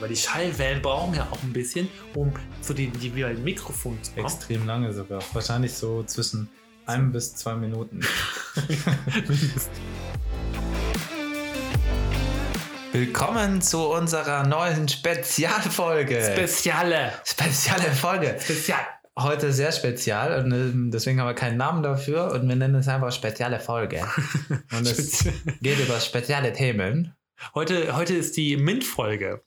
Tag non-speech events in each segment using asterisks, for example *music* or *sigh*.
weil die Schallwellen brauchen ja auch ein bisschen, um zu den jeweiligen Mikrofonen zu kommen. Extrem lange sogar. Wahrscheinlich so zwischen einem bis zwei Minuten. *laughs* Willkommen zu unserer neuen Spezialfolge. Speziale. Spezielle Folge. Spezial. Heute sehr spezial und ähm, deswegen haben wir keinen Namen dafür und wir nennen es einfach spezielle Folge. *laughs* Und es geht über spezielle Themen. Heute, heute ist die Mint-Folge.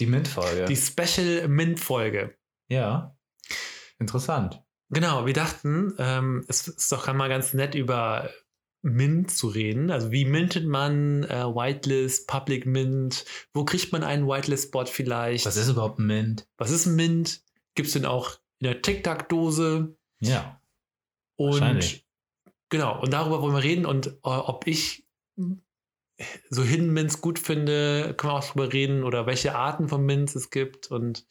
Die Mint-Folge. Die Special Mint-Folge. Ja. Interessant. Genau, wir dachten, ähm, es ist doch mal ganz nett über Mint zu reden. Also wie mintet man äh, Whitelist, Public Mint? Wo kriegt man einen Whitelist-Spot vielleicht? Was ist überhaupt ein Mint? Was ist ein Mint? Gibt es den auch in der Tic-Tac-Dose? Ja. Und Wahrscheinlich. genau, und darüber wollen wir reden und äh, ob ich so Hidden Mints gut finde, können wir auch drüber reden oder welche Arten von Mints es gibt und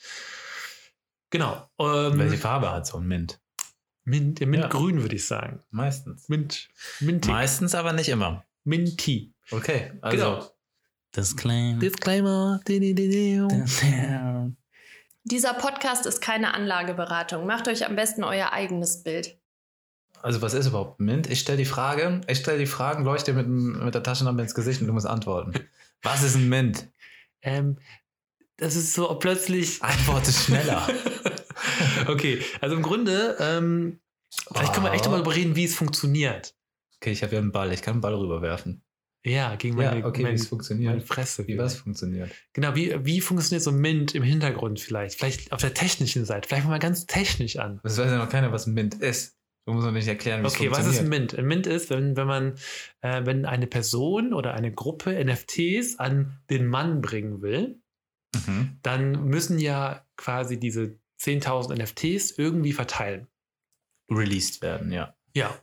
genau. Ähm, Welche Farbe hat so ein Mint? Mint, ja, Ja. Mintgrün würde ich sagen. Meistens. Mint, Minty. Meistens aber nicht immer. Minty. Okay, also. Genau. Disclaim. Disclaimer. Di, di, di, di. Dieser Podcast ist keine Anlageberatung. Macht euch am besten euer eigenes Bild. Also, was ist überhaupt ein Mint? Ich stelle die Frage, ich stelle die Fragen, leuchte mit, mit der Taschenlampe ins Gesicht und du musst antworten. Was ist ein Mint? Ähm, das ist so plötzlich. *laughs* Antworte schneller. *laughs* okay, also im Grunde, ähm, vielleicht können wir echt Oh. mal darüber reden, wie es funktioniert. Okay, ich habe ja einen Ball, ich kann einen Ball rüberwerfen. Ja, gegen meine, ja, okay, wie es funktioniert. meine Fresse. Wie was funktioniert. Genau, wie, wie funktioniert so ein Mint im Hintergrund vielleicht? Vielleicht auf der technischen Seite. Vielleicht mal ganz technisch an. Das weiß ja noch keiner, was ein Mint ist. Du musst doch nicht erklären, wie Okay, es was ist ein funktioniert. Mint? Ein Mint ist, wenn, wenn man, äh, wenn eine Person oder eine Gruppe NFTs an den Mann bringen will, Mhm. dann müssen ja quasi diese 10.000 NFTs irgendwie verteilen. Released werden, ja. Ja.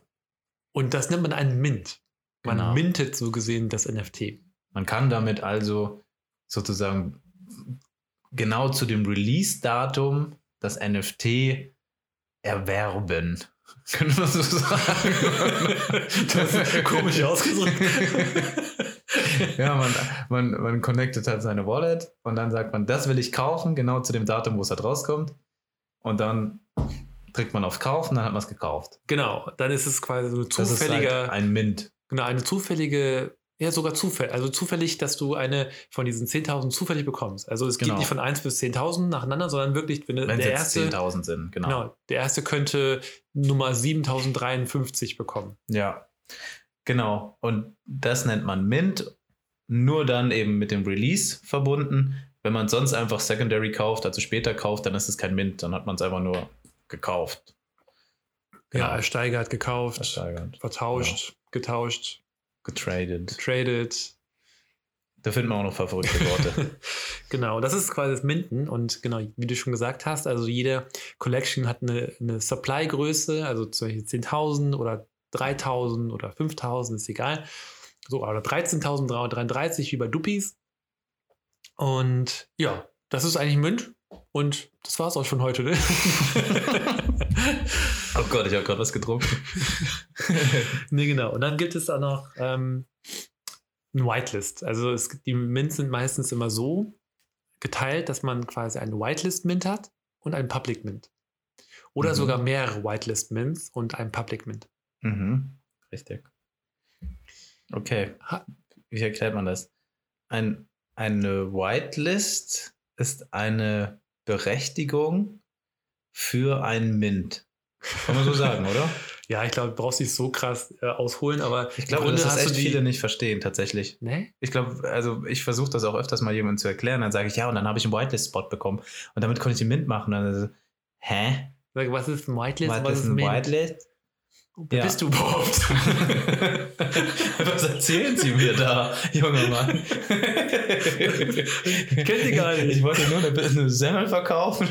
Und das nennt man einen Mint. Man Genau. mintet so gesehen das NFT. Man kann damit also sozusagen genau zu dem Release-Datum das NFT erwerben. Können wir so sagen? *laughs* Das ist komisch ausgedrückt. *laughs* ja, man, man, man connectet halt seine Wallet und dann sagt man, das will ich kaufen, genau zu dem Datum, wo es halt rauskommt. Und dann drückt man auf Kaufen, dann hat man es gekauft. Genau, dann ist es quasi so ein Das ist zufälliger, halt ein Mint. genau, eine zufällige, ja sogar zufällig, also zufällig, dass du eine von diesen 10.000 zufällig bekommst. Also es Genau. geht nicht von 1 bis 10.000 nacheinander, sondern wirklich, wenn Wenn es der erste, 10.000 sind, genau. genau, der erste könnte Nummer 7.053 bekommen. Ja, genau. Und das nennt man Mint. Nur dann eben mit dem Release verbunden. Wenn man sonst einfach Secondary kauft, also später kauft, dann ist es kein Mint. Dann hat man es einfach nur gekauft. Ja, ersteigert, gekauft, Versteigert. vertauscht, getauscht, Getradet. getradet. Da finden wir auch noch ein paar verrückte Worte. *laughs* Genau, das ist quasi das Minden und genau, wie du schon gesagt hast, also jede Collection hat eine, eine Supply-Größe, also zum Beispiel 10.000 oder 3.000 oder 5.000, ist egal. So, oder 13.333 wie bei Duppies. Und ja, das ist eigentlich Mint und das war es auch schon heute, ne? *laughs* *laughs* oh Gott, ich habe gerade was getrunken. *laughs* nee, genau. Und dann gibt es auch noch ähm, ein Whitelist. Also es, die Mints sind meistens immer so geteilt, dass man quasi einen Whitelist-Mint hat und einen Public-Mint. Oder Mhm. sogar mehrere Whitelist-Mints und einen Public-Mint. Mhm. Richtig. Okay. Wie erklärt man das? Ein, eine Whitelist ist eine Berechtigung für ein Mint. Kann man so sagen, oder? *laughs* Ja, ich glaube, du brauchst nicht so krass äh, ausholen, aber Ich glaube, Grunde dass das hast echt du die. viele nicht verstehen, tatsächlich. Ne? Ich glaube, also ich versuche das auch öfters mal jemandem zu erklären. Dann sage ich, ja, und dann habe ich einen Whitelist-Spot bekommen. Und damit konnte ich den Mint machen. Und dann so, hä? Sag, Was ist ein Whitelist? Was ist ein Mint? Whitelist? Wer Ja. bist du überhaupt? *laughs* Was erzählen Sie mir da, junger Mann? Ich kenn Sie gar nicht. Ich wollte nur eine, eine Semmel verkaufen.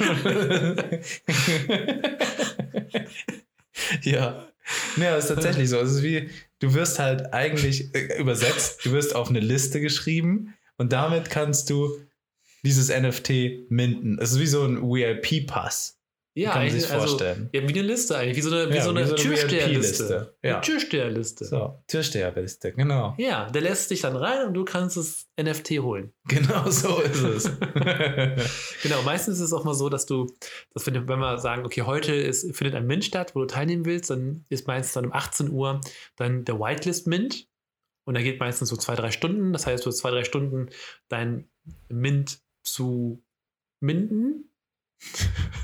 ja. Ja, ist tatsächlich so. Es ist wie, du wirst halt eigentlich äh, übersetzt, du wirst auf eine Liste geschrieben und damit kannst du dieses NFT minden. Es ist wie so ein VIP-Pass. Ja, kann man sich also, vorstellen. ja, wie eine Liste eigentlich, wie so eine, wie Ja, so eine, wie so eine Türsteherliste. Ja. Eine Türsteherliste. So, Türsteherliste, genau. Ja, der lässt dich dann rein und du kannst das NFT holen. *laughs* Genau so ist es. *laughs* *laughs* Genau, meistens ist es auch mal so, dass du, dass wenn, wenn wir sagen, okay, heute ist, findet ein Mint statt, wo du teilnehmen willst, dann ist meistens dann um 18 Uhr dann der Whitelist Mint und da geht meistens so zwei, drei Stunden. Das heißt, du hast zwei, drei Stunden dein Mint zu minden,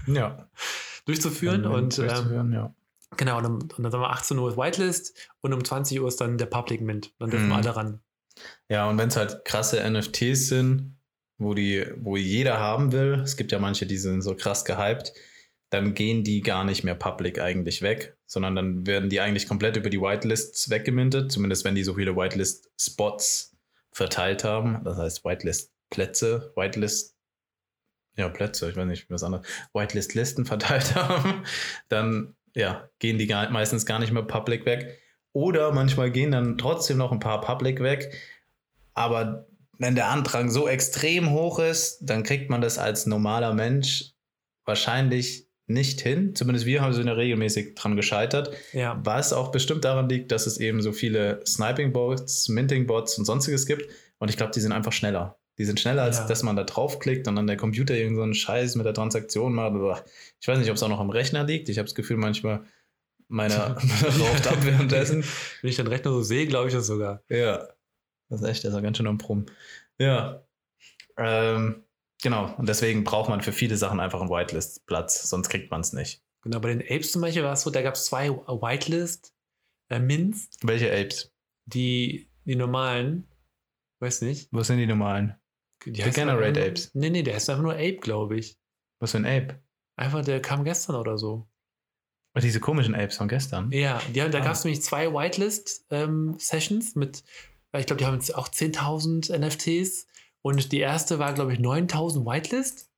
ja. *laughs* durchzuführen und ähm, durchzuführen, ja. genau, und, um, und dann sagen wir 18 Uhr ist Whitelist und um 20 Uhr ist dann der Public Mint. Dann dürfen Mhm. alle ran. Ja, und wenn es halt krasse NFTs sind, wo die, wo jeder haben will, es gibt ja manche, die sind so krass gehypt, dann gehen die gar nicht mehr public eigentlich weg, sondern dann werden die eigentlich komplett über die Whitelists weggemintet, zumindest wenn die so viele Whitelist-Spots verteilt haben. Das heißt Whitelist-Plätze, Whitelist, ja, Plätze, ich weiß nicht, wie was anderes, Whitelist-Listen *laughs* verteilt haben, dann ja, gehen die gar, meistens gar nicht mehr public weg. Oder manchmal gehen dann trotzdem noch ein paar public weg, aber wenn der Andrang so extrem hoch ist, dann kriegt man das als normaler Mensch wahrscheinlich nicht hin. Zumindest wir haben so eine regelmäßig dran gescheitert. Ja. Was auch bestimmt daran liegt, dass es eben so viele Sniping-Bots, Minting-Bots und sonstiges gibt. Und ich glaube, die sind einfach schneller. Die sind schneller, als Ja. dass man da draufklickt und dann der Computer irgendeinen so Scheiß mit der Transaktion macht. Boah. Ich weiß nicht, ob es auch noch am Rechner liegt. Ich habe das Gefühl, manchmal meiner *laughs* *laughs* raucht ab währenddessen. Wenn ich den Rechner so sehe, glaube ich das sogar. Ja. Das ist echt, das ist ja ganz schön am Brumm. Ja. Ähm, genau. Und deswegen braucht man für viele Sachen einfach einen Whitelist-Platz, sonst kriegt man es nicht. Genau, bei den Apes zum Beispiel war es so, da gab es zwei Whitelist äh, Mints, Welche Apes? die, die normalen, weiß nicht. Was sind die normalen? Degenerate einfach nur- Apes. Nee, nee, der heißt einfach nur Ape, glaube ich. Was für ein Ape? Einfach, der kam gestern oder so. Oh, diese komischen Apes von gestern. Ja, die, haben- da Ah. gab es nämlich zwei Whitelist-Sessions mit, äh, ich glaube, die haben jetzt auch 10.000 NFTs und die erste war, glaube ich, 9.000 Whitelist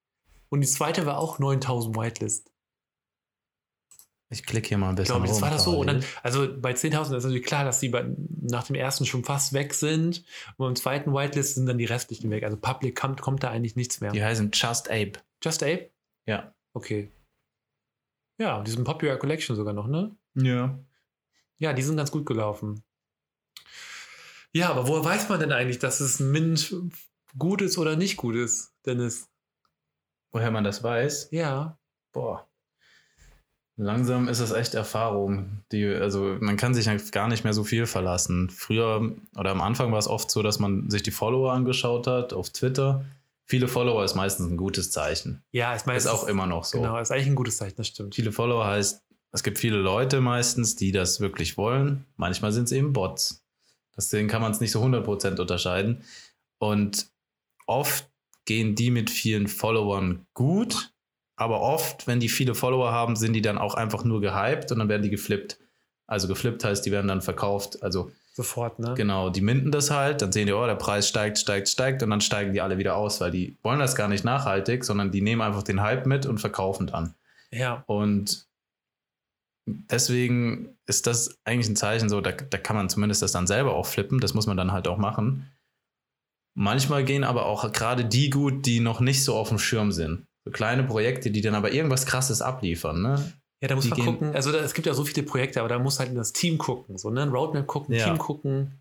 und die zweite war auch 9.000 Whitelist. Ich klicke hier mal ein Ich bisschen glaube, das war das so. Und dann, also bei 10.000 ist natürlich klar, dass die bei, nach dem ersten schon fast weg sind. Und beim zweiten Whitelist sind dann die restlichen weg. Also Public kommt, kommt da eigentlich nichts mehr. Die heißen Just Ape. Just Ape? Ja. Okay. Ja, die sind Popular Collection sogar noch, ne? Ja. Ja, die sind ganz gut gelaufen. Ja, aber woher weiß man denn eigentlich, dass es ein Mint gut ist oder nicht gut ist, Dennis? Woher man das weiß? Ja. Boah. Langsam ist es echt Erfahrung. Die, also man kann sich gar nicht mehr so viel verlassen. Früher oder am Anfang war es oft so, dass man sich die Follower angeschaut hat auf Twitter. Viele Follower ist meistens ein gutes Zeichen. Ja, ist meistens. Ist auch immer noch so. Genau, ist eigentlich ein gutes Zeichen, das stimmt. Viele Follower heißt, es gibt viele Leute meistens, die das wirklich wollen. Manchmal sind es eben Bots. Deswegen kann man es nicht so 100% unterscheiden. Und oft gehen die mit vielen Followern gut, aber oft, wenn die viele Follower haben, sind die dann auch einfach nur gehypt und dann werden die geflippt. Also geflippt heißt, die werden dann verkauft. Also Sofort, ne? genau, die minden das halt, dann sehen die, oh, der Preis steigt, steigt, steigt und dann steigen die alle wieder aus, weil die wollen das gar nicht nachhaltig, sondern die nehmen einfach den Hype mit und verkaufen dann. Ja. Und deswegen ist das eigentlich ein Zeichen so, da, da kann man zumindest das dann selber auch flippen, das muss man dann halt auch machen. Manchmal gehen aber auch gerade die gut, die noch nicht so auf dem Schirm sind. So kleine Projekte, die dann aber irgendwas krasses abliefern, ne? Ja, da muss Die man gucken. Also da, es gibt ja so viele Projekte, aber da muss halt in das Team gucken. So, ne? Ein Roadmap gucken, Ja. Team gucken.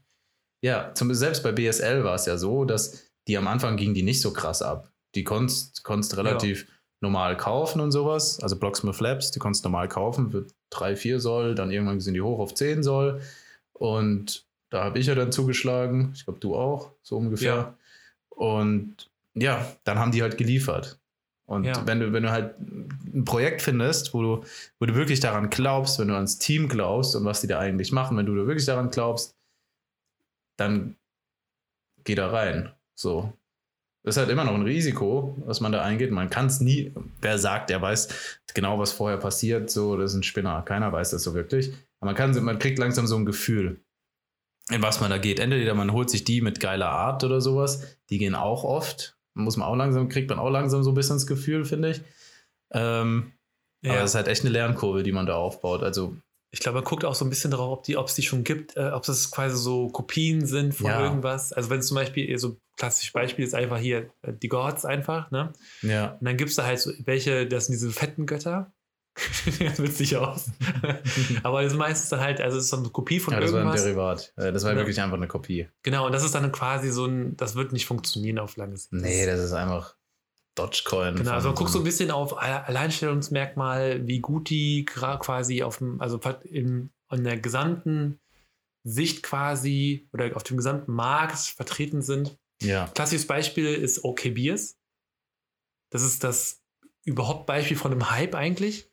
Ja, zum, selbst bei BSL war es ja so, dass die am Anfang gingen die nicht so krass ab. Die konntest, konntest relativ normal kaufen und sowas. Also Blocksmith Labs, die konntest normal kaufen für 3, 4 Soll, dann irgendwann sind die hoch auf 10 Soll. Und da habe ich ja dann zugeschlagen. Ich glaube, du auch, so ungefähr. Ja. Und ja, dann haben die halt geliefert. Und Ja. wenn, du, wenn du halt ein Projekt findest, wo du, wo du wirklich daran glaubst, wenn du ans Team glaubst und was die da eigentlich machen, wenn du da wirklich daran glaubst, dann geh da rein. So. Das ist halt immer noch ein Risiko, was man da eingeht. Man kann es nie, wer sagt, er weiß genau, was vorher passiert, so, das ist ein Spinner. Keiner weiß das so wirklich. Aber man, kann, man kriegt langsam so ein Gefühl, in was man da geht. Entweder man holt sich die mit geiler Art oder sowas, die gehen auch oft. Muss man auch langsam, kriegt man auch langsam so ein bisschen das Gefühl, finde ich. Ähm, Aber Ja. es ist halt echt eine Lernkurve, die man da aufbaut. Also, Ich glaube, man guckt auch so ein bisschen darauf, ob die, es die schon gibt, äh, ob es quasi so Kopien sind von Ja. irgendwas. Also wenn es zum Beispiel, so klassisches Beispiel ist einfach hier äh, die Gods einfach, ne? ja. Und dann gibt es da halt so welche, das sind diese fetten Götter. *laughs* das sich aus. *laughs* Aber das ist meistens dann halt, also es ist so eine Kopie von Ja, das war ein irgendwas. Derivat. Äh, Das war Ja. wirklich einfach eine Kopie. Genau, und das ist dann quasi so ein, das wird nicht funktionieren auf lange Sicht. Nee, das ist einfach Dogecoin. Genau, also man guckt so ein bisschen auf Alle- Alleinstellungsmerkmal, wie gut die quasi auf dem, also in, in der gesamten Sicht quasi oder auf dem gesamten Markt vertreten sind. Ja, Klassisches Beispiel ist OK Beers. Das ist das überhaupt Beispiel von einem Hype eigentlich.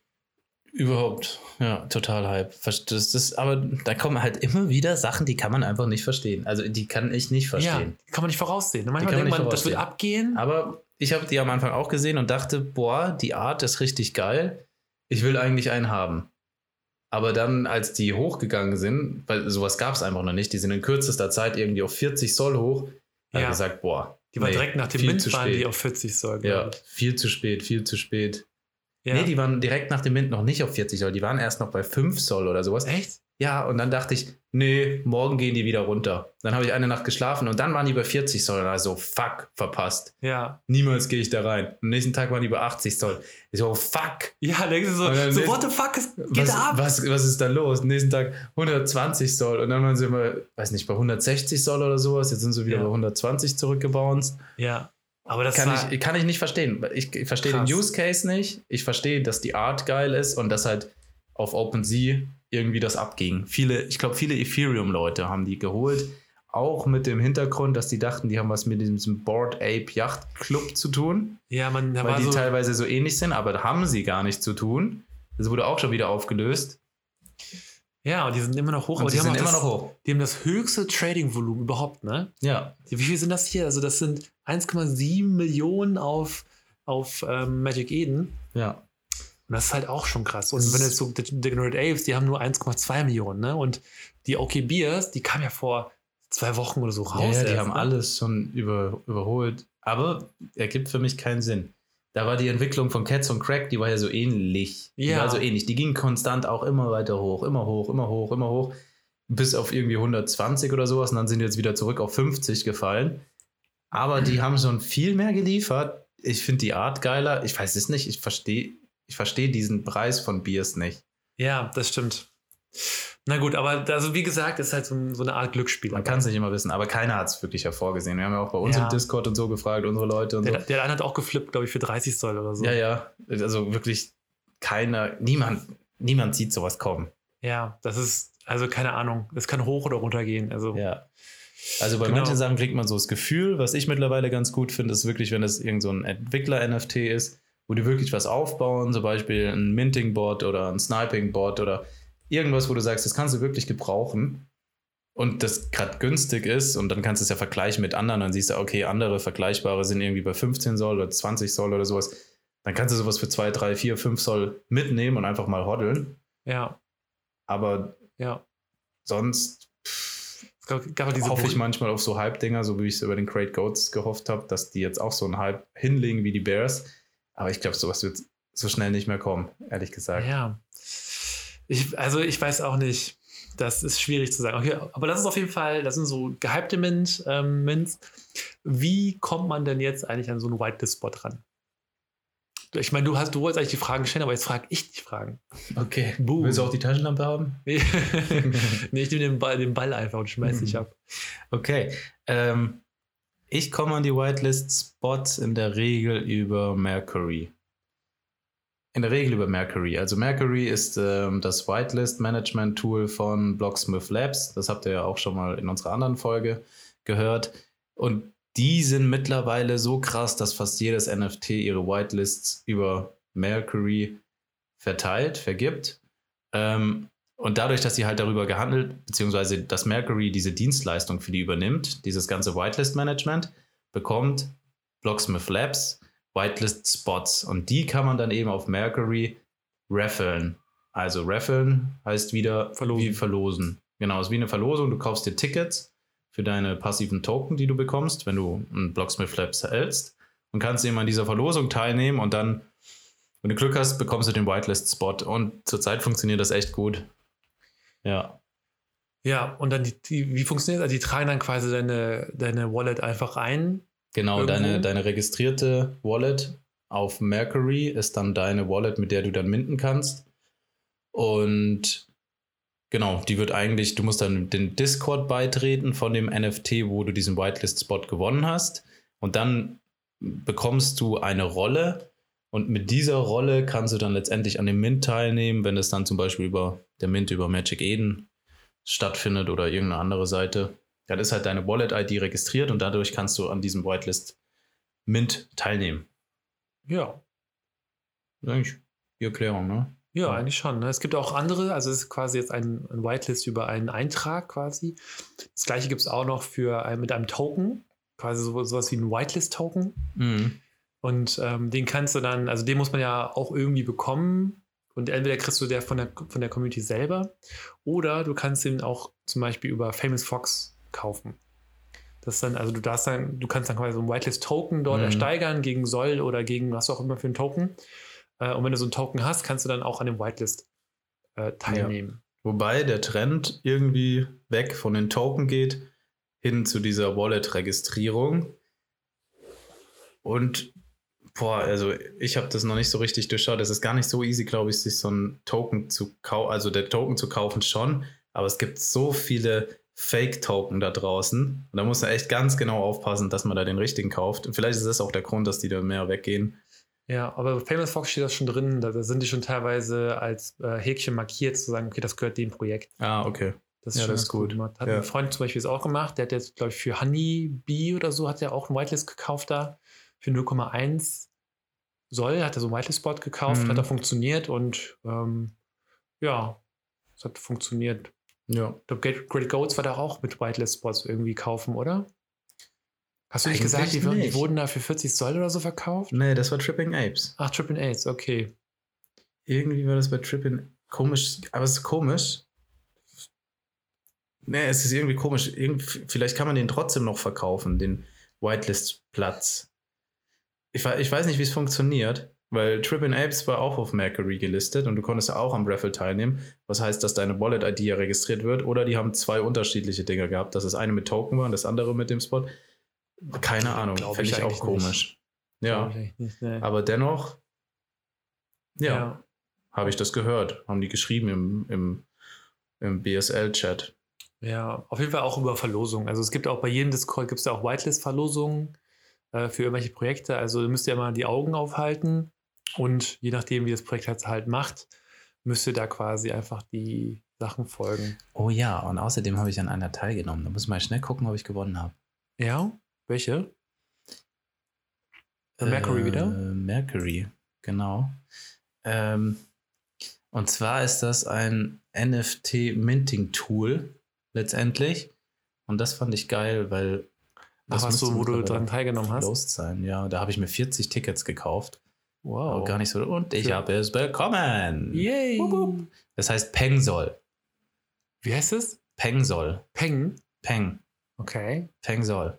Überhaupt. Ja, total Hype. Das ist, aber da kommen halt immer wieder Sachen, die kann man einfach nicht verstehen. Also die kann ich nicht verstehen. Ja, kann man nicht voraussehen. Manchmal man denkt man, das wird abgehen. Aber ich habe die am Anfang auch gesehen und dachte, boah, die Art ist richtig geil. Ich will eigentlich einen haben. Aber dann, als die hochgegangen sind, weil sowas gab es einfach noch nicht, die sind in kürzester Zeit irgendwie auf 40 Soll hoch, habe Ja. gesagt, boah. Die war nee, direkt nach dem zu waren die auf 40 Soll. Ja, viel zu spät, viel zu spät. Ja. Nee, die waren direkt nach dem Mint noch nicht auf 40 Soll, die waren erst noch bei 5 Soll oder sowas. Echt? Ja, und dann dachte ich, nee, morgen gehen die wieder runter. Dann habe ich eine Nacht geschlafen und dann waren die bei 40 Soll. Also, fuck, verpasst. Ja. Niemals gehe ich da rein. Am nächsten Tag waren die bei 80 Soll. Ich so, fuck. Ja, denkst du so, dann so what the fuck, es geht Was, ab? was, was ist da los? Am nächsten Tag 120 Soll. Und dann waren sie immer, weiß nicht, bei 160 Soll oder sowas. Jetzt sind sie wieder Ja. bei 120 zurückgebounced. Ja. Aber das Kann war, ich, kann ich nicht verstehen. Ich, ich verstehe den. Use Case nicht. Ich verstehe, dass die Art geil ist und dass halt auf OpenSea irgendwie das abging. Viele, ich glaube, viele Ethereum-Leute haben die geholt. Auch mit dem Hintergrund, dass die dachten, die haben was mit diesem Board Ape Yacht Club zu tun, ja, man, da weil war die so, teilweise so ähnlich sind, aber haben sie gar nicht zu tun. Das wurde auch schon wieder aufgelöst. Ja, und die sind immer noch hoch, Und aber die haben, sind immer das, noch hoch. die haben das höchste Trading-Volumen überhaupt, ne? Ja. Wie viel sind das hier? Also, das sind 1,7 Millionen auf, auf ähm, Magic Eden. Ja. Und das ist halt auch schon krass. Und Das wenn jetzt so Die- Degenerate Apes, die haben nur 1,2 Millionen, ne? Und die OK Beers, die kamen ja vor zwei Wochen oder so Ja, raus. ja, die erst, haben alles schon über, überholt. Aber ergibt für mich keinen Sinn. Da war die Entwicklung von Cats und Crack, die war ja so ähnlich. Die Ja. war so ähnlich. Die ging konstant auch immer weiter hoch, immer hoch, immer hoch, immer hoch. Bis auf irgendwie 120 oder sowas. Und dann sind die jetzt wieder zurück auf 50 gefallen. Aber die haben schon viel mehr geliefert. Ich finde die Art geiler. Ich weiß es nicht. Ich verstehe ich versteh diesen Preis von Biers nicht. Ja, das stimmt. Na gut, aber also wie gesagt, ist halt so, so eine Art Glücksspiel. Man kann es nicht immer wissen, aber keiner hat es wirklich hervorgesehen. Wir haben ja auch bei uns Ja. im Discord und so gefragt, unsere Leute und so. Der, der eine hat auch geflippt, glaube ich, für 30 Soll oder so. Ja, ja. Also wirklich keiner, niemand, niemand sieht sowas kommen. Ja, das ist, also keine Ahnung. Es kann hoch oder runter gehen. Also, Ja. Also bei Genau. manchen Sachen kriegt man so das Gefühl, was ich mittlerweile ganz gut finde, ist wirklich, wenn es irgend so ein Entwickler-NFT ist, wo die wirklich was aufbauen, zum Beispiel ein Minting-Bot oder ein Sniping-Bot oder irgendwas, wo du sagst, das kannst du wirklich gebrauchen und das gerade günstig ist und dann kannst du es ja vergleichen mit anderen, dann siehst du, okay, andere vergleichbare sind irgendwie bei 15 Soll oder 20 Soll oder sowas. Dann kannst du sowas für 2, 3, 4, 5 Soll mitnehmen und einfach mal hoddeln. ja, Aber ja. sonst gab, gab halt diese hoffe ich manchmal auf so Hype-Dinger, so wie ich es über den Great Goats gehofft habe, dass die jetzt auch so einen Hype hinlegen wie die Bears. Aber ich glaube, sowas wird so schnell nicht mehr kommen, ehrlich gesagt. Ja. Ich, also ich weiß auch nicht. Das ist schwierig zu sagen. Okay, aber das ist auf jeden Fall, das sind so gehypte Mint, ähm, Mints. Wie kommt man denn jetzt eigentlich an so einen Whitelist-Spot ran? Ich meine, du hast, du wolltest eigentlich die Fragen stellen, aber jetzt frage ich die Fragen. Okay. Boom. Willst du auch die Taschenlampe haben? *laughs* *laughs* nee, ich nehme den Ball, den Ball einfach und schmeiß dich Mhm. ab. Okay. Ähm, ich komme an die Whitelist-Spots in der Regel über Mercury. In der Regel über Mercury. Also Mercury ist ähm, das Whitelist-Management-Tool von Blocksmith Labs. Das habt ihr ja auch schon mal in unserer anderen Folge gehört. Und die sind mittlerweile so krass, dass fast jedes NFT ihre Whitelists über Mercury verteilt, vergibt. Ähm, und dadurch, dass sie halt darüber gehandelt, beziehungsweise dass Mercury diese Dienstleistung für die übernimmt, dieses ganze Whitelist-Management, bekommt Blocksmith Labs Whitelist-Spots. Und die kann man dann eben auf Mercury raffeln. Also raffeln heißt wieder Verlosen. wie verlosen. Genau, es ist wie eine Verlosung. Du kaufst dir Tickets für deine passiven Token, die du bekommst, wenn du einen Blocksmith Labs hältst und kannst eben an dieser Verlosung teilnehmen und dann, wenn du Glück hast, bekommst du den Whitelist-Spot. Und zurzeit funktioniert das echt gut. Ja. Ja, und dann, die, die, wie funktioniert das? Also, die tragen dann quasi deine, deine Wallet einfach ein. Genau, Irgendwo? deine, deine registrierte Wallet auf Mercury ist dann deine Wallet, mit der du dann minden kannst. Und genau, die wird eigentlich, du musst dann den Discord beitreten von dem NFT, wo du diesen Whitelist-Spot gewonnen hast. Und dann bekommst du eine Rolle. Und mit dieser Rolle kannst du dann letztendlich an dem Mint teilnehmen, wenn es dann zum Beispiel über der Mint über Magic Eden stattfindet oder irgendeine andere Seite. Dann ist halt deine Wallet-ID registriert und dadurch kannst du an diesem Whitelist Mint teilnehmen. Ja. Eigentlich die Erklärung, ne? Ja, eigentlich schon. Ne? Es gibt auch andere, also es ist quasi jetzt ein, ein Whitelist über einen Eintrag quasi. Das gleiche gibt es auch noch für ein, mit einem Token, quasi so, sowas wie ein Whitelist-Token. Mhm. Und ähm, den kannst du dann, also den muss man ja auch irgendwie bekommen. Und entweder kriegst du der von der, von der Community selber oder du kannst ihn auch zum Beispiel über Famous Fox kaufen. Das ist dann, also du darfst dann, du kannst dann quasi so ein Whitelist-Token dort Mhm. ersteigern gegen Soll oder gegen was auch immer für ein Token. Äh, und wenn du so einen Token hast, kannst du dann auch an dem Whitelist äh, teilnehmen. Wobei der Trend irgendwie weg von den Token geht, hin zu dieser Wallet-Registrierung. Und boah, also ich habe das noch nicht so richtig durchschaut. Es ist gar nicht so easy, glaube ich, sich so einen Token zu kaufen, also der Token zu kaufen schon, aber es gibt so viele Fake-Token da draußen. Und da muss man echt ganz genau aufpassen, dass man da den richtigen kauft. Und vielleicht ist das auch der Grund, dass die da mehr weggehen. Ja, aber bei Famous Fox steht das schon drin. Da, sind die schon teilweise als äh, Häkchen markiert, zu sagen, okay, das gehört dem Projekt. Ah, okay. Das Ja, schon das ist gut. gemacht. Hat Ja. ein Freund zum Beispiel es auch gemacht. Der hat jetzt, glaube ich, für Honeybee oder so, hat er auch ein Whitelist gekauft da. Für 0,1 Soll hat er so einen Whitelist-Spot gekauft, Mhm. hat er funktioniert und ähm, ja, es hat funktioniert. Ja. Ich glaube, Great, Goats war da auch mit Whitelist-Spots irgendwie kaufen, oder? Hast du nicht Eigentlich gesagt, die, wurden- die nicht. wurden da für 40 Soll oder so verkauft? Nee, das war Tripping Apes. Ach, Triple Aids, okay. Irgendwie war das bei Trippin komisch, aber es ist komisch. Nee, es ist irgendwie komisch. Irgend, vielleicht kann man den trotzdem noch verkaufen, den Whitelist-Platz. Ich, ich weiß nicht, wie es funktioniert, weil Trippin Apes war auch auf Mercury gelistet und du konntest auch am Raffle teilnehmen. Was heißt, dass deine Wallet-ID ja registriert wird oder die haben zwei unterschiedliche Dinger gehabt, dass das eine mit Token war und das andere mit dem Spot. Keine Ahnung, fände ich ich auch komisch. Ja, ich eigentlich nicht, nee. aber dennoch, ja ja. habe ich das gehört. Haben die geschrieben im, im, im BSL-Chat. Ja, auf jeden Fall auch über Verlosungen. Also es gibt auch bei jedem Discord gibt es ja auch Whitelist-Verlosungen äh, für irgendwelche Projekte. Also müsst ihr mal die Augen aufhalten und je nachdem, wie das Projekt halt, halt macht, müsst ihr da quasi einfach die Sachen folgen. Oh ja, und außerdem habe ich an einer teilgenommen. Da muss man schnell gucken, ob ich gewonnen habe. Ja? Welche? Bei Mercury äh, wieder? Mercury, genau. Ähm, und zwar ist das ein NFT-Minting-Tool letztendlich. Und das fand ich geil, weil. Ach, was so, müsste wo du dran teilgenommen hast? Closed sein, ja. Da habe ich mir 40 Tickets gekauft. Wow. Gar nicht so. Und ich habe es bekommen. Yay! Wup, wup. Das heißt Pengsol. Wie heißt es? Pengsol. Peng. Peng. Okay. Pengsol.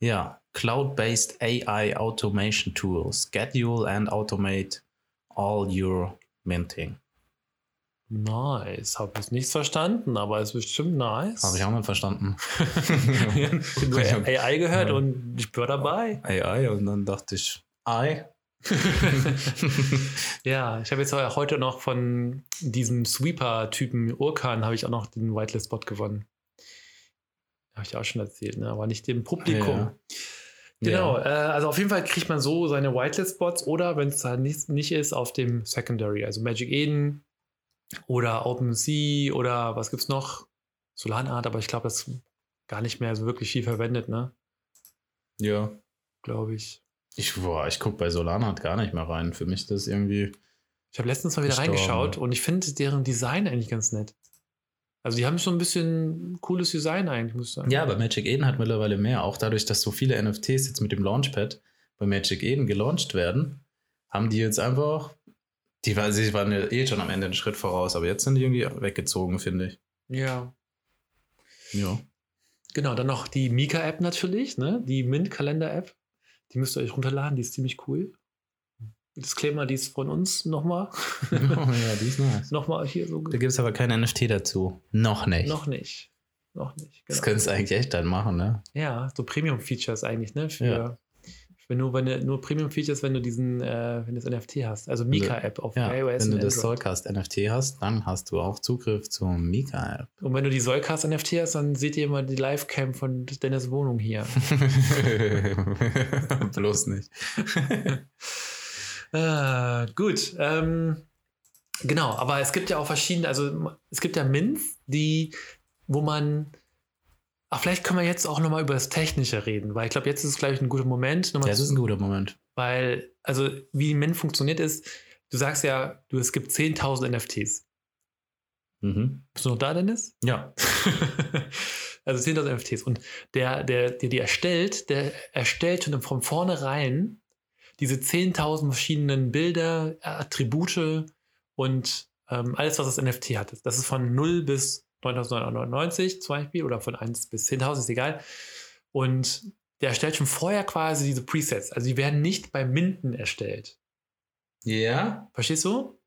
Ja. Cloud-based AI automation tool. Schedule and automate all your minting. Nice. Habe ich nicht verstanden, aber ist bestimmt nice. Habe ich auch nicht verstanden. *laughs* Ich habe AI gehört Ja. und ich war dabei. AI und dann dachte ich, AI. *laughs* ja, ich habe jetzt heute noch von diesem Sweeper-Typen Urkan habe ich auch noch den Whitelist-Spot gewonnen. Habe ich auch schon erzählt, ne? aber nicht dem Publikum. Ja. Genau, Ja. äh, also auf jeden Fall kriegt man so seine Whitelist-Spots oder wenn es halt nicht, nicht ist, auf dem Secondary, also Magic Eden oder OpenSea oder was gibt's noch? Solanart, aber ich glaube, das ist gar nicht mehr so wirklich viel verwendet, ne? ja. Glaube ich. Ich, boah, ich gucke bei Solana halt gar nicht mehr rein. Für mich das irgendwie. Ich habe letztens mal wieder Gestorben. reingeschaut und ich finde deren Design eigentlich ganz nett. Also die haben schon ein bisschen cooles Design eigentlich, muss ich sagen. Ja, aber Magic Eden hat mittlerweile mehr. Auch dadurch, dass so viele NFTs jetzt mit dem Launchpad bei Magic Eden gelauncht werden, haben die jetzt einfach. Die, war- sie waren ja eh schon am Ende einen Schritt voraus, aber jetzt sind die irgendwie weggezogen, finde ich. Ja. Ja. Genau, dann noch die Mika-App natürlich, ne? Die Mint-Kalender-App. Die müsst ihr euch runterladen, die ist ziemlich cool. Disclaimer, die ist von uns nochmal. oh ja, die ist *laughs* nice. nochmal hier so. Da gibt es aber kein NFT dazu. Noch nicht. Noch nicht. Noch nicht. Das Genau. könntest du eigentlich echt dann machen, ne? Ja, so Premium-Features eigentlich, ne? Für, Ja. Wenn du, wenn du nur Premium-Features, wenn du diesen, äh, wenn du das NFT hast. Also Mika-App auf Ja, iOS wenn du das Android. Soulcast NFT hast, dann hast du auch Zugriff zur Mika-App. Und wenn du die Soulcast NFT hast, dann seht ihr immer die Livecam von Dennis Wohnung hier. *laughs* Bloß nicht. *laughs* Ah, gut. Ähm, genau, aber es gibt ja auch verschiedene, also es gibt ja Mints, die, wo man. Ach, vielleicht können wir jetzt auch nochmal über das Technische reden, weil ich glaube, jetzt ist es, glaube ich, ein guter Moment. Nochmal Das ist ein guter Moment. Weil, also wie Mint funktioniert ist, du sagst ja, du, es gibt 10.000 NFTs. Mhm. Bist du noch da, Dennis? Ja. *laughs* also 10.000 NFTs. Und der, der, der die erstellt, der erstellt schon von vornherein diese 10.000 verschiedenen Bilder, Attribute und ähm, alles, was das NFT hat. Das ist von 0 bis 9.999 zum Beispiel oder von 1 bis 10.000, ist egal. Und der erstellt schon vorher quasi diese Presets. Also die werden nicht beim Minden erstellt. Ja? Verstehst du?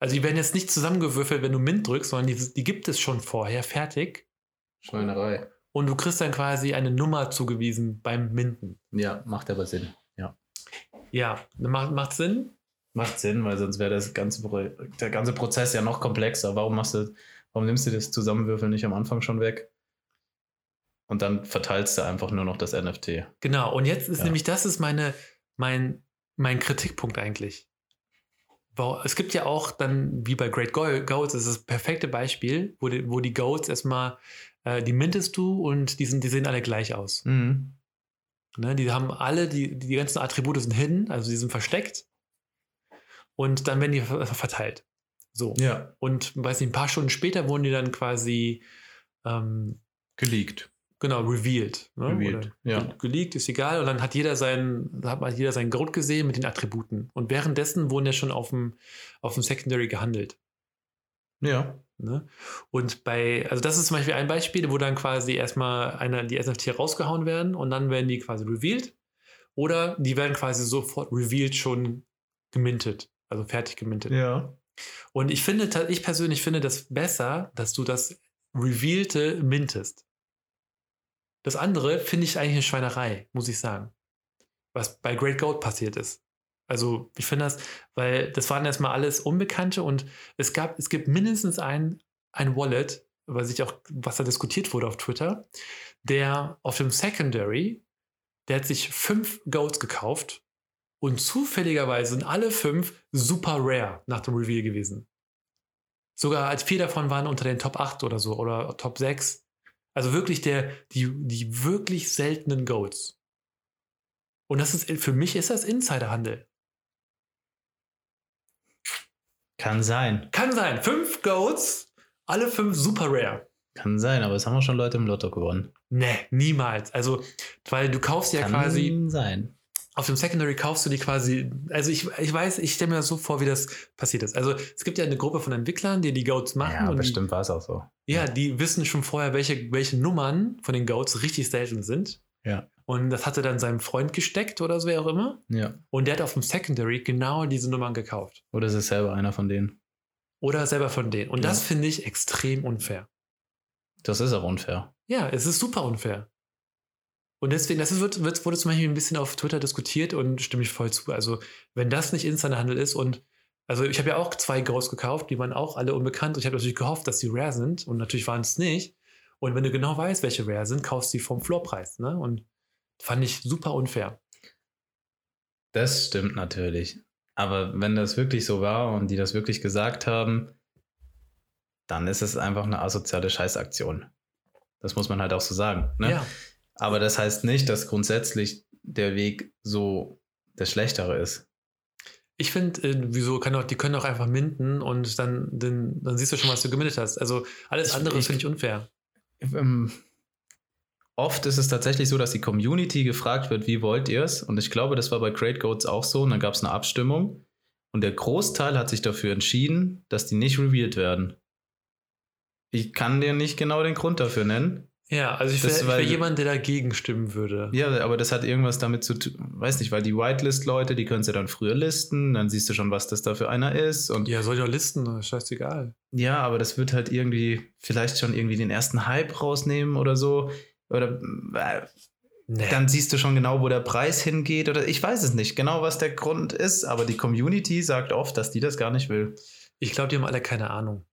Also die werden jetzt nicht zusammengewürfelt, wenn du Mint drückst, sondern die, die gibt es schon vorher fertig. Schweinerei. Und du kriegst dann quasi eine Nummer zugewiesen beim Minden. Ja, macht aber Sinn. Ja. Ja, macht, macht Sinn. Macht Sinn, weil sonst wäre das ganze, der ganze Prozess ja noch komplexer. Warum machst du, warum nimmst du das Zusammenwürfeln nicht am Anfang schon weg? Und dann verteilst du einfach nur noch das NFT. Genau. Und jetzt ist Ja. nämlich, das ist meine, mein, mein Kritikpunkt eigentlich. Es gibt ja auch dann, wie bei Great Go- Goats, das ist das perfekte Beispiel, wo die, wo die Goats erstmal, äh, die mintest du und die, sind, die sehen alle gleich aus. Mhm. Ne, die haben alle, die, die ganzen Attribute sind hidden, also die sind versteckt. Und dann werden die ver- verteilt. So. Ja. Und weiß nicht, ein paar Stunden später wurden die dann quasi ähm, Geleakt. genau revealed. Ne? Revealed, Oder ja. ge- Geleakt ist egal. Und dann hat jeder seinen, hat mal jeder seinen Grund gesehen mit den Attributen. Und währenddessen wurden ja schon auf dem, auf dem Secondary gehandelt. Ja. Ne? Und bei, also das ist zum Beispiel ein Beispiel, wo dann quasi erstmal einer, die NFT rausgehauen werden und dann werden die quasi revealed. Oder die werden quasi sofort revealed schon gemintet, also fertig gemintet. Ja. Und ich finde, ich persönlich finde das besser, dass du das Revealte mintest. Das andere finde ich eigentlich eine Schweinerei, muss ich sagen. Was bei Great Goat passiert ist. Also, ich finde das, weil das waren erstmal alles Unbekannte und es gab, es gibt mindestens ein, ein Wallet, was ich auch, was da diskutiert wurde auf Twitter, der auf dem Secondary, der hat sich fünf Goats gekauft und zufälligerweise sind alle fünf super rare nach dem Reveal gewesen. Sogar als vier davon waren unter den Top 8 oder so oder Top 6. Also wirklich der, die, die wirklich seltenen Goats. Und das ist, für mich ist das Insiderhandel. Kann sein. Kann sein. Fünf Goats, alle fünf super rare. Kann sein, aber es haben auch schon Leute im Lotto gewonnen. Nee, niemals. Also, weil du kaufst ja Kann quasi, sein. Auf dem Secondary kaufst du die quasi, also ich, ich weiß, ich stelle mir das so vor, wie das passiert ist. Also es gibt ja eine Gruppe von Entwicklern, die die Goats machen. Ja, bestimmt war es auch so. Die, ja, die wissen schon vorher, welche, welche Nummern von den Goats richtig selten sind. Ja. Und das hatte dann seinem Freund gesteckt oder so, wer auch immer. Ja. Und der hat auf dem Secondary genau diese Nummern gekauft. Oder ist es selber einer von denen? Oder selber von denen. Und Ja. das finde ich extrem unfair. Das ist auch unfair. Ja, es ist super unfair. Und deswegen, das wird, wird, wurde zum Beispiel ein bisschen auf Twitter diskutiert und stimme ich voll zu. Also, wenn das nicht Insiderhandel ist und also ich habe ja auch zwei Ghosts gekauft, die waren auch alle unbekannt und ich habe natürlich gehofft, dass sie rare sind und natürlich waren es nicht. Und wenn du genau weißt, welche rare sind, kaufst du die vom Floorpreis. Ne? Und fand ich super unfair. Das stimmt natürlich. Aber wenn das wirklich so war und die das wirklich gesagt haben, dann ist es einfach eine asoziale Scheißaktion. Das muss man halt auch so sagen. Ne? Ja, Aber das heißt nicht, dass grundsätzlich der Weg so der schlechtere ist. ich finde, äh, wieso kann auch, die können auch einfach minden und dann, dann, dann siehst du schon, was du gemindet hast. Also alles Ich- andere finde ich unfair. Ähm, oft ist es tatsächlich so, dass die Community gefragt wird, wie wollt ihr es? Und ich glaube, das war bei Great Goats auch so. Und dann gab es eine Abstimmung. Und der Großteil hat sich dafür entschieden, dass die nicht revealed werden. Ich kann dir nicht genau den Grund dafür nennen. Ja, also ich wäre wär jemand, der dagegen stimmen würde. Ja, aber das hat irgendwas damit zu tun, weiß nicht, weil die Whitelist-Leute, die können sie dann früher listen, dann siehst du schon, was das da für einer ist. Und Ja, soll ja listen, scheißegal. Ja, aber das wird halt irgendwie vielleicht schon irgendwie den ersten Hype rausnehmen oder so. Oder äh, Nee. dann siehst du schon genau, wo der Preis hingeht. Oder ich weiß es nicht genau, was der Grund ist, aber die Community sagt oft, dass die das gar nicht will. Ich glaube, die haben alle keine Ahnung.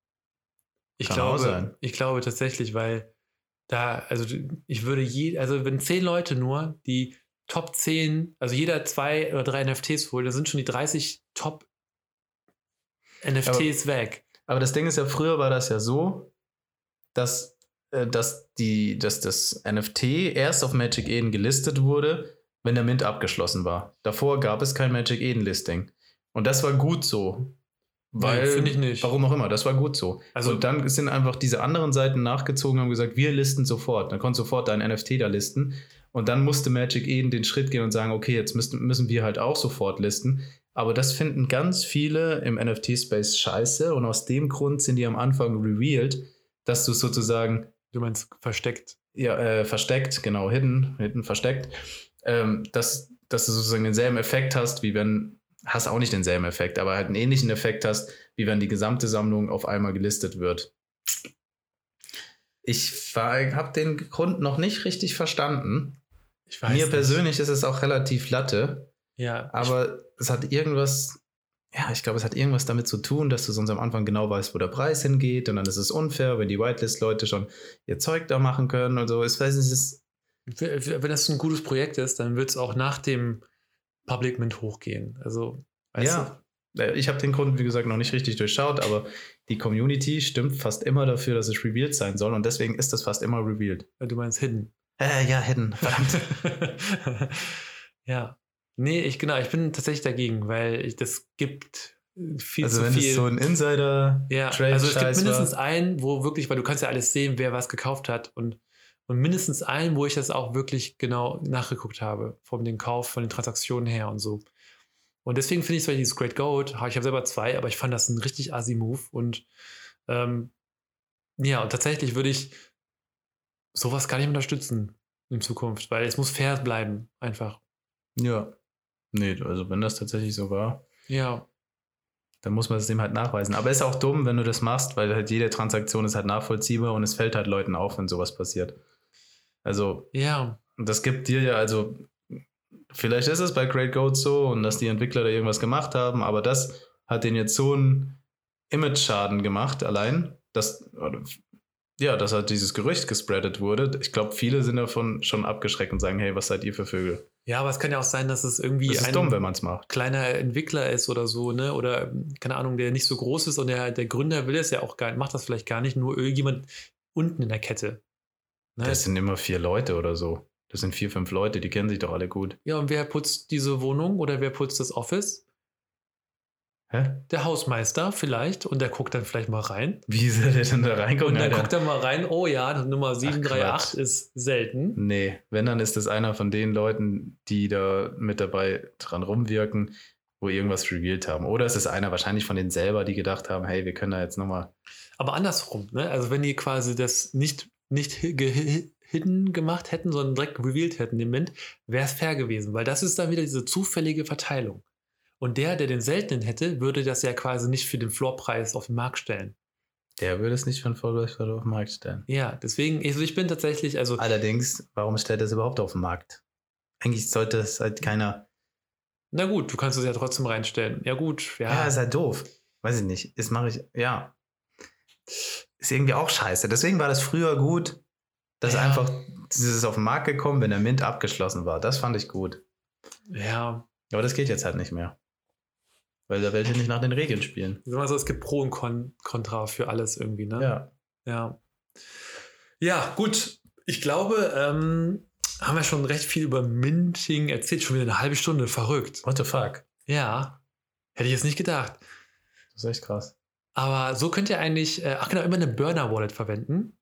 Ich Kann auch glaube, ich glaube tatsächlich, weil da, also ich würde je, also wenn zehn Leute nur die Top 10, also jeder zwei oder drei NFTs holt, dann sind schon die 30 Top NFTs weg. Aber das Ding ist ja, früher war das ja so, dass, äh, dass, die, dass das NFT erst auf Magic Eden gelistet wurde, wenn der Mint abgeschlossen war. Davor gab es kein Magic Eden Listing. Und das war gut so. Weil, finde ich nicht. Warum auch immer, das war gut so. Also- und dann sind einfach diese anderen Seiten nachgezogen und haben gesagt, wir listen sofort. Dann konntest du sofort dein NFT da listen. Und dann musste Magic Eden den Schritt gehen und sagen, okay, jetzt müssen, müssen wir halt auch sofort listen. Aber das finden ganz viele im NFT-Space scheiße. Und aus dem Grund sind die am Anfang revealed, dass du sozusagen Du meinst versteckt. ja, äh, versteckt, genau, hidden, hidden versteckt, ähm, dass, dass du sozusagen denselben Effekt hast, wie wenn, hast auch nicht denselben Effekt, aber halt einen ähnlichen Effekt hast, wie wenn die gesamte Sammlung auf einmal gelistet wird. Ich habe den Grund noch nicht richtig verstanden. Mir nicht. persönlich ist es auch relativ latte, Ja, aber es hat irgendwas, ja, ich glaube, es hat irgendwas damit zu tun, dass du sonst am Anfang genau weißt, wo der Preis hingeht und dann ist es unfair, wenn die Whitelist-Leute schon ihr Zeug da machen können und so. Ich weiß nicht, es ist wenn das ein gutes Projekt ist, dann wird es auch nach dem Public Mint hochgehen. Also, weißt ja. Äh, Ich habe den Grund, wie gesagt, noch nicht richtig durchschaut, aber die Community stimmt fast immer dafür, dass es revealed sein soll und deswegen ist das fast immer revealed. du, du meinst Hidden. Äh, ja, hidden. *laughs* Verdammt. ja. Nee, ich genau, ich bin tatsächlich dagegen, weil ich, das gibt viel also zu wenn viel. es so ein Insider ja, also es gibt mindestens war. einen, wo wirklich, weil du kannst ja alles sehen, wer was gekauft hat und, und mindestens einen, wo ich das auch wirklich genau nachgeguckt habe, von den Kauf, von den Transaktionen her und so. Und deswegen finde ich Beispiel dieses Great Goat, ich habe selber zwei, aber ich fand das ein richtig assi Move und ähm, ja, und tatsächlich würde ich sowas gar nicht unterstützen in Zukunft, weil es muss fair bleiben, einfach. Ja. Nee, also wenn das tatsächlich so war, Ja, dann muss man es dem halt nachweisen. Aber ist auch dumm, wenn du das machst, weil halt jede Transaktion ist halt nachvollziehbar und es fällt halt Leuten auf, wenn sowas passiert. Also, ja, das gibt dir ja, also, vielleicht ist es bei Great Goat so und dass die Entwickler da irgendwas gemacht haben, aber das hat denen jetzt so einen Image-Schaden gemacht, allein, dass, ja, dass halt dieses Gerücht gespreadet wurde. Ich glaube, viele sind davon schon abgeschreckt und sagen, hey, was seid ihr für Vögel? ja, aber es kann ja auch sein, dass es irgendwie Das ein dumm, kleiner Entwickler ist oder so, ne? Oder keine Ahnung, der nicht so groß ist und der, der Gründer will es ja auch gar macht das vielleicht gar nicht, nur irgendjemand unten in der Kette. Ne? Das sind immer vier Leute oder so. Das sind vier, fünf Leute, die kennen sich doch alle gut. ja, und wer putzt diese Wohnung oder wer putzt das Office? Hä? Der Hausmeister vielleicht und der guckt dann vielleicht mal rein. Wie soll der denn da reingucken? Und dann Alter? guckt er mal rein, oh ja, Nummer 738 Quatsch. ist selten. Nee, wenn, dann ist das einer von den Leuten, die da mit dabei dran rumwirken, wo irgendwas revealed haben. Oder es ist einer wahrscheinlich von denen selber, die gedacht haben, hey, wir können da jetzt nochmal. Aber andersrum, ne? Also wenn die quasi das nicht, nicht hidden gemacht hätten, sondern direkt revealed hätten im Mint, wäre es fair gewesen, weil das ist dann wieder diese zufällige Verteilung. Und der, der den seltenen hätte, würde das ja quasi nicht für den Floorpreis auf den Markt stellen. Der würde es nicht von Vollpreis auf den Markt stellen. Ja, deswegen, also ich bin tatsächlich, also Allerdings, warum stellt er es überhaupt auf den Markt? Eigentlich sollte es halt keiner. na gut, du kannst es ja trotzdem reinstellen. Ja gut, ja. Ja, ist halt doof. Weiß ich nicht. Das mache ich, ja. Ist irgendwie auch scheiße. Deswegen war das früher gut, dass Ja. einfach dieses auf den Markt gekommen, wenn der Mint abgeschlossen war. Das fand ich gut. ja. Aber das geht jetzt halt nicht mehr. Weil da welche nicht nach den Regeln spielen. Sag mal so, es gibt Pro und Con Contra für alles irgendwie, ne? Ja. Ja. Ja, gut. Ich glaube, ähm, haben wir schon recht viel über Minting erzählt. Schon wieder eine halbe Stunde. Verrückt. What the fuck? Ja. Hätte ich jetzt nicht gedacht. Das ist echt krass. Aber so könnt ihr eigentlich, äh, ach genau, immer eine Burner-Wallet verwenden.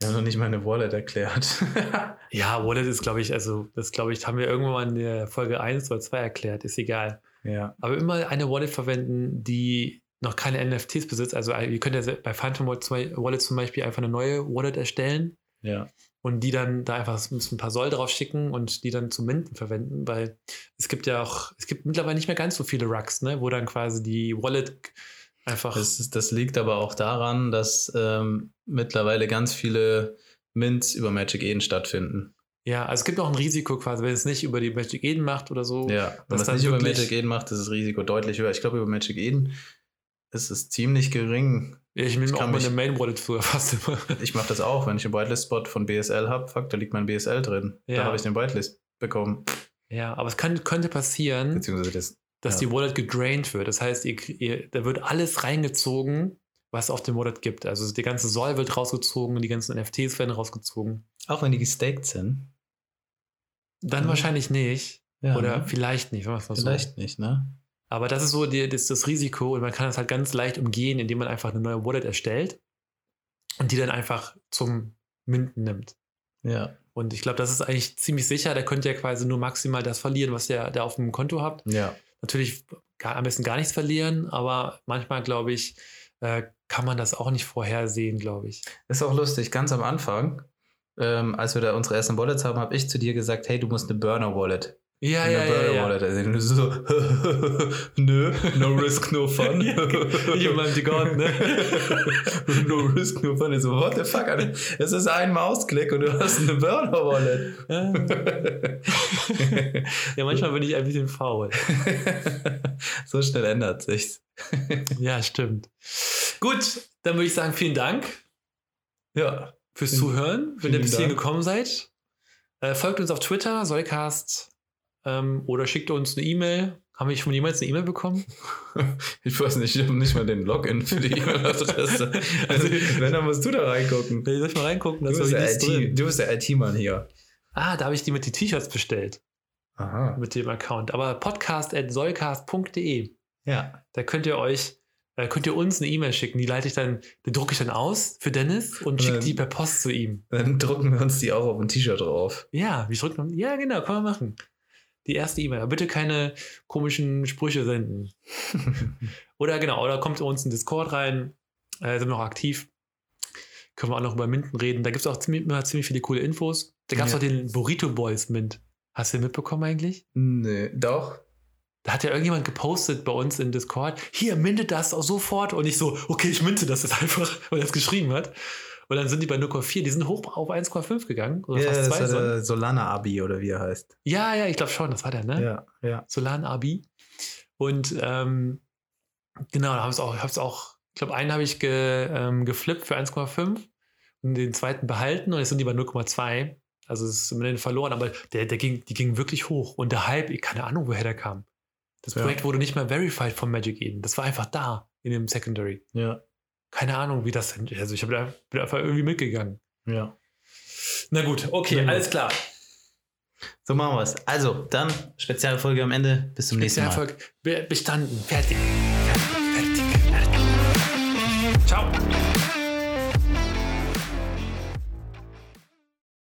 Wir haben noch nicht meine Wallet erklärt. *laughs* *laughs* Ja, Wallet ist, glaube ich, also, das glaube ich, haben wir irgendwann mal in der Folge 1 oder 2 erklärt. Ist egal. ja. Aber immer eine Wallet verwenden, die noch keine NFTs besitzt. Also, ihr könnt ja bei Phantom Wallet zum Beispiel- Wallet zum Beispiel einfach eine neue Wallet erstellen. Ja. und die dann da einfach ein paar Soll drauf schicken und die dann zum Minden verwenden, weil es gibt ja auch, es gibt mittlerweile nicht mehr ganz so viele Rucks, ne, wo dann quasi die Wallet einfach. Das, das liegt aber auch daran, dass ähm, mittlerweile ganz viele Mints über Magic Eden stattfinden. Ja, also es gibt auch ein Risiko quasi, wenn es nicht über die Magic Eden macht oder so. Ja, wenn man es nicht über Magic Eden macht, ist das Risiko deutlich höher. Ich glaube, über Magic Eden ist es ziemlich gering. Ja, ich nehme Ich auch meine Main Wallet früher *laughs* fast immer. Ich mache das auch, wenn ich einen Whitelist-Spot von BSL habe, fuck, da liegt mein BSL drin. Ja. Da habe ich den Whitelist bekommen. Ja, aber es kann, könnte passieren, Beziehungsweise das. Dass ja. die Wallet gedrained wird. Das heißt, ihr, ihr, da wird alles reingezogen, was es auf dem Wallet gibt. Also die ganze Soll wird rausgezogen, die ganzen NFTs werden rausgezogen. Auch wenn die gestaked sind. Dann Mhm. wahrscheinlich nicht. Ja, oder ne? vielleicht nicht, mal so. Vielleicht nicht, ne? Aber das ist so die, das, das Risiko und man kann das halt ganz leicht umgehen, indem man einfach eine neue Wallet erstellt und die dann einfach zum Minden nimmt. Ja. Und ich glaube, das ist eigentlich ziemlich sicher. Da könnt ihr quasi nur maximal das verlieren, was ihr da auf dem Konto habt. Ja. Natürlich gar, am besten gar nichts verlieren, aber manchmal, glaube ich, äh, kann man das auch nicht vorhersehen, glaube ich. Ist auch lustig, ganz am Anfang, ähm, als wir da unsere ersten Wallets haben, habe ich zu dir gesagt, hey, du musst eine Burner-Wallet. Ja, ja, ja. ja. Burner-Wallet. Also, so, *laughs* nö, no risk, no fun. Ich und meinem Digord, ne? *laughs* no risk, no fun. Ich so, what the fuck, Alter? Es ist ein Mausklick und du hast eine Burner-Wallet. *laughs* ja, manchmal bin ich ein bisschen faul. so schnell ändert sich's. Ja, stimmt. Gut, dann würde ich sagen, vielen Dank Ja. fürs Zuhören, wenn ihr bis hierhin gekommen seid. Äh, folgt uns auf Twitter, Sollcast, ähm, oder schickt uns eine E-Mail. Haben wir schon jemals eine E-Mail bekommen? *laughs* Ich weiß nicht, ich habe nicht mal den Login für die E-Mail-Adresse. *laughs* Also, wenn, dann musst du da reingucken. Soll ich mal reingucken? Du bist. IT, du bist der IT-Mann hier. Ah, da habe ich die mit die T-Shirts bestellt, Aha. mit dem Account. Aber podcast.sollcast.de. Ja. Da könnt ihr euch, äh, könnt ihr uns eine E-Mail schicken. Die leite ich dann, die drucke ich dann aus für Dennis und Und schicke die per Post zu ihm. Dann drucken wir uns die auch auf ein T-Shirt drauf. Ja, wie drückt man? Ja, genau, kann man machen. Die erste E-Mail. Aber Bitte keine komischen Sprüche senden. *laughs* Oder genau, oder kommt uns in Discord rein. Äh, sind wir noch aktiv. Können wir auch noch über Minden reden. Da gibt es auch ziemlich, immer ziemlich viele coole Infos. Da gab es Ja. auch den Burrito Boys Mint. Hast du den mitbekommen eigentlich? Nee, doch. Da hat ja irgendjemand gepostet bei uns in Discord, hier, mintet das auch sofort. Und ich so, okay, ich minte das jetzt einfach, weil er es geschrieben hat. Und dann sind die bei 0,4, die sind hoch auf 1,5 gegangen. Oder Ja, fast das zwei war Sonnen. der Solana-Abi oder wie er heißt. Ja, ja, ich glaube schon, das war der, ne? Ja, ja. Solan Abi. Und ähm, genau, da habe ich auch, hab's auch, ich glaube, einen habe ich ge, ähm, geflippt für 1,5 und den zweiten behalten und jetzt sind die bei 0,2. Also es ist Ende verloren, aber der, der ging, die ging wirklich hoch. Und der Hype, keine Ahnung, woher der kam. Das Ja. Projekt wurde nicht mehr verified von Magic Eden. Das war einfach da in dem Secondary. Ja. Keine Ahnung, wie das denn. Also ich hab da- bin einfach irgendwie mitgegangen. Ja. Na gut, okay, gut. alles klar. So machen wir es. Also, dann Spezialfolge am Ende. Bis zum nächsten Mal. Spezialfolge be- bestanden. Fertig.